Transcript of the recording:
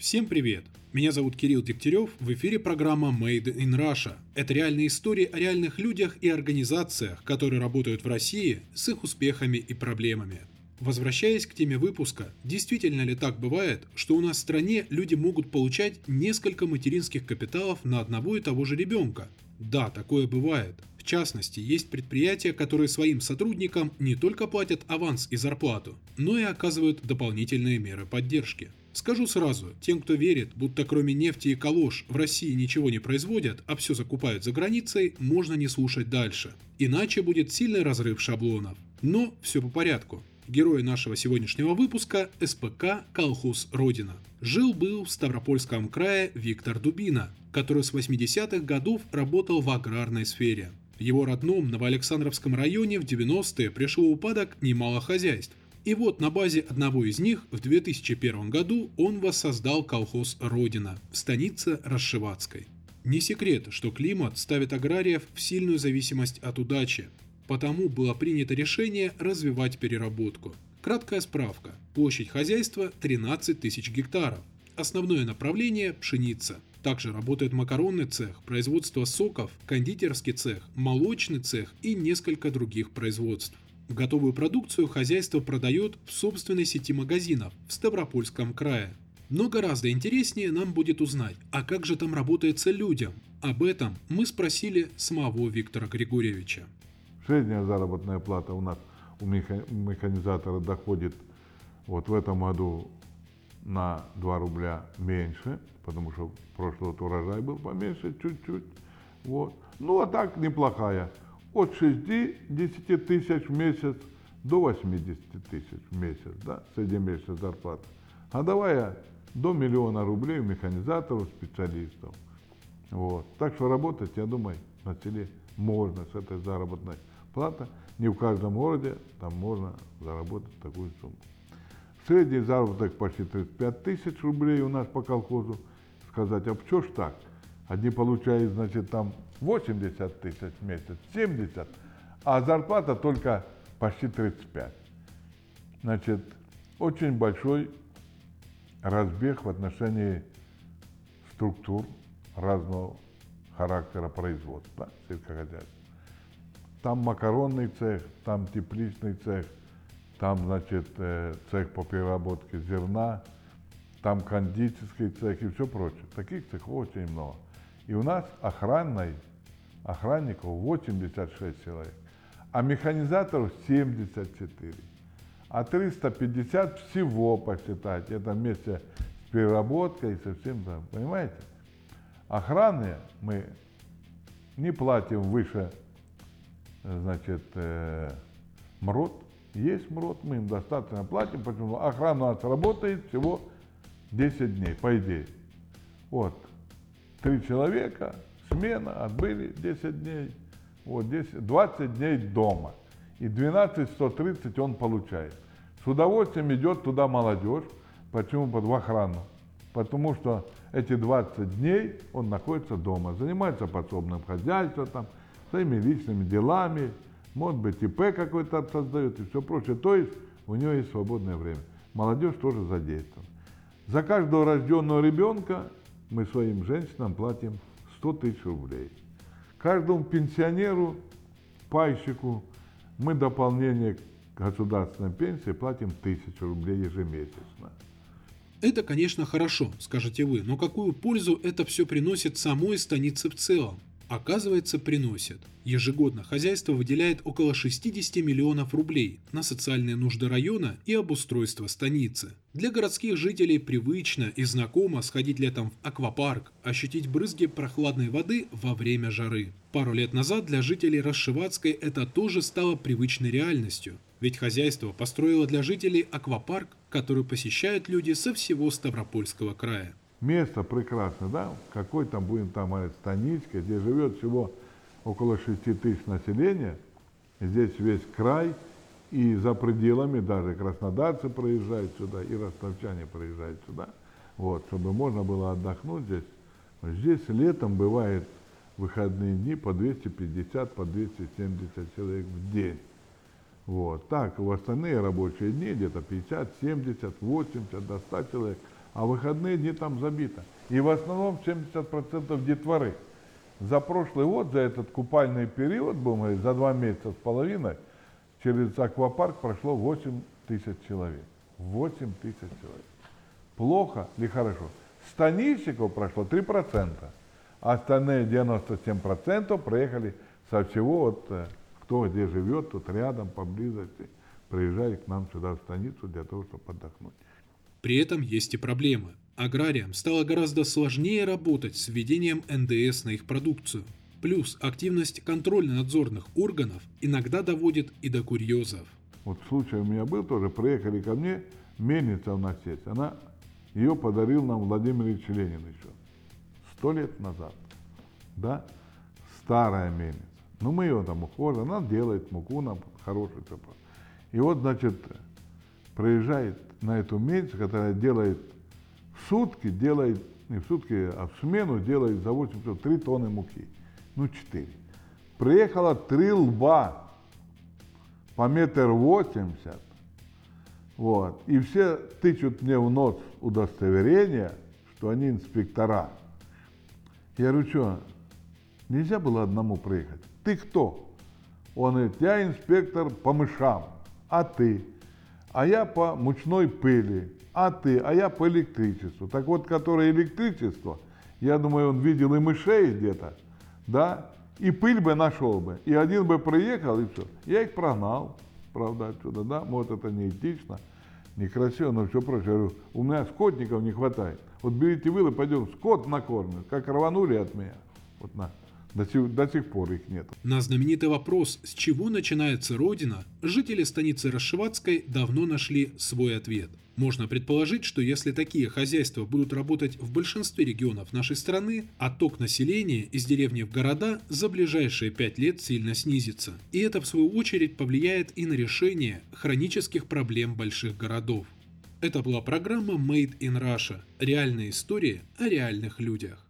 Всем привет! Меня зовут Кирилл Дегтярев, в эфире программа Made in Russia. Это реальные истории о реальных людях и организациях, которые работают в России с их успехами и проблемами. Возвращаясь к теме выпуска, действительно ли так бывает, что у нас в стране люди могут получать несколько материнских капиталов на одного и того же ребенка? Да, такое бывает. В частности, есть предприятия, которые своим сотрудникам не только платят аванс и зарплату, но и оказывают дополнительные меры поддержки. Скажу сразу, тем, кто верит, будто кроме нефти и калош в России ничего не производят, а все закупают за границей, можно не слушать дальше. Иначе будет сильный разрыв шаблонов. Но все по порядку. Герой нашего сегодняшнего выпуска – СПК «Колхоз Родина». Жил-был в Ставропольском крае Виктор Дубина, который с 80-х годов работал в аграрной сфере. В его родном Новоалександровском районе в 90-е пришло упадок немало хозяйств. И вот на базе одного из них в 2001 году он воссоздал колхоз «Родина» в станице Расшиватской. Не секрет, что климат ставит аграриев в сильную зависимость от удачи, Потому было принято решение развивать переработку. Краткая справка. Площадь хозяйства 13 тысяч гектаров. Основное направление – пшеница. Также работает макаронный цех, производство соков, кондитерский цех, молочный цех и несколько других производств. Готовую продукцию хозяйство продает в собственной сети магазинов в Ставропольском крае. Но гораздо интереснее нам будет узнать, а как же там работается людям. Об этом мы спросили самого Виктора Григорьевича. Средняя заработная плата у нас у механизатора доходит вот в этом году на 2 рубля меньше, потому что прошлый урожай был поменьше чуть-чуть. Вот. Ну а так неплохая. От 60 тысяч в месяц до 80 тысяч в месяц, да, среднемесячная зарплата. Давай до миллиона рублей у механизаторов, специалистов. Вот. Так что работать, я думаю, на селе можно с этой заработной плата. Не в каждом городе там можно заработать такую сумму. Средний заработок почти 35 тысяч рублей у нас по колхозу. Сказать, а что ж так? Одни получают, значит, там 80 тысяч в месяц, 70, а зарплата только почти 35. Значит, очень большой разбег в отношении структур разного характера производства сельскохозяйства. Там макаронный цех, там тепличный цех, там, значит, э, цех по переработке зерна, там кондитерский цех и все прочее. Таких цехов очень много. И у нас охранной, охранников 86 человек, а механизаторов 74. А 350 всего посчитать, это вместе с переработкой и со всем там, понимаете? Охраны мы не платим выше значит, э, МРОД. Есть МРОД, мы им достаточно платим, почему охрана у нас работает всего 10 дней, по идее. Вот, три человека, смена, отбыли 10 дней, вот 10, 20 дней дома. И 12-130 он получает. С удовольствием идет туда молодежь. Почему под в охрану? Потому что эти 20 дней он находится дома, занимается подсобным хозяйством, там, своими личными делами, может быть, ИП какой-то создает и все прочее. То есть у него есть свободное время. Молодежь тоже задействована. За каждого рожденного ребенка мы своим женщинам платим 100 тысяч рублей. Каждому пенсионеру, пайщику мы дополнение к государственной пенсии платим тысячу рублей ежемесячно. Это, конечно, хорошо, скажете вы, но какую пользу это все приносит самой станице в целом? Оказывается, приносит. Ежегодно хозяйство выделяет около 60 миллионов рублей на социальные нужды района и обустройство станицы. Для городских жителей привычно и знакомо сходить летом в аквапарк, ощутить брызги прохладной воды во время жары. Пару лет назад для жителей Расшиватской это тоже стало привычной реальностью. Ведь хозяйство построило для жителей аквапарк, который посещают люди со всего Ставропольского края место прекрасное, да, какой там будем там говорить, станичка, где живет всего около 6 тысяч населения, здесь весь край, и за пределами даже краснодарцы проезжают сюда, и ростовчане проезжают сюда, вот, чтобы можно было отдохнуть здесь. Здесь летом бывает выходные дни по 250, по 270 человек в день. Вот. Так, в остальные рабочие дни где-то 50, 70, 80 до 100 человек – а выходные дни там забито. И в основном 70% детворы. За прошлый год, за этот купальный период, будем говорить, за два месяца с половиной, через аквапарк прошло 8 тысяч человек. 8 тысяч человек. Плохо или хорошо? Станичников прошло 3%, а остальные 97% проехали со всего, вот, э, кто где живет, тут рядом, поблизости, приезжает к нам сюда в станицу для того, чтобы отдохнуть. При этом есть и проблемы. Аграриям стало гораздо сложнее работать с введением НДС на их продукцию. Плюс активность контрольно-надзорных органов иногда доводит и до курьезов. Вот случай у меня был тоже, приехали ко мне, мельница у нас есть, она, ее подарил нам Владимир Ильич Ленин еще, сто лет назад, да, старая мельница. Ну, мы ее там ухожим, она делает муку нам хорошую. И вот, значит, проезжает на эту мельницу, которая делает в сутки, делает, не в сутки, а в смену делает за 8 часов 3 тонны муки. Ну, 4. Приехало три лба по метр восемьдесят. Вот. И все тычут мне в нос удостоверение, что они инспектора. Я говорю, что, нельзя было одному приехать? Ты кто? Он говорит, я инспектор по мышам, а ты? А я по мучной пыли, а ты? А я по электричеству. Так вот, которое электричество, я думаю, он видел и мышей где-то, да, и пыль бы нашел бы, и один бы приехал, и все. Я их прогнал, правда, отсюда, да, может, это не этично, некрасиво, но все прочее. Я говорю, у меня скотников не хватает. Вот берите вылы, пойдем, скот накормим, как рванули от меня. Вот на. До сих, до сих пор их нет. На знаменитый вопрос, с чего начинается Родина, жители станицы Расшиватской давно нашли свой ответ. Можно предположить, что если такие хозяйства будут работать в большинстве регионов нашей страны, отток населения из деревни в города за ближайшие пять лет сильно снизится. И это в свою очередь повлияет и на решение хронических проблем больших городов. Это была программа Made in Russia. Реальные истории о реальных людях.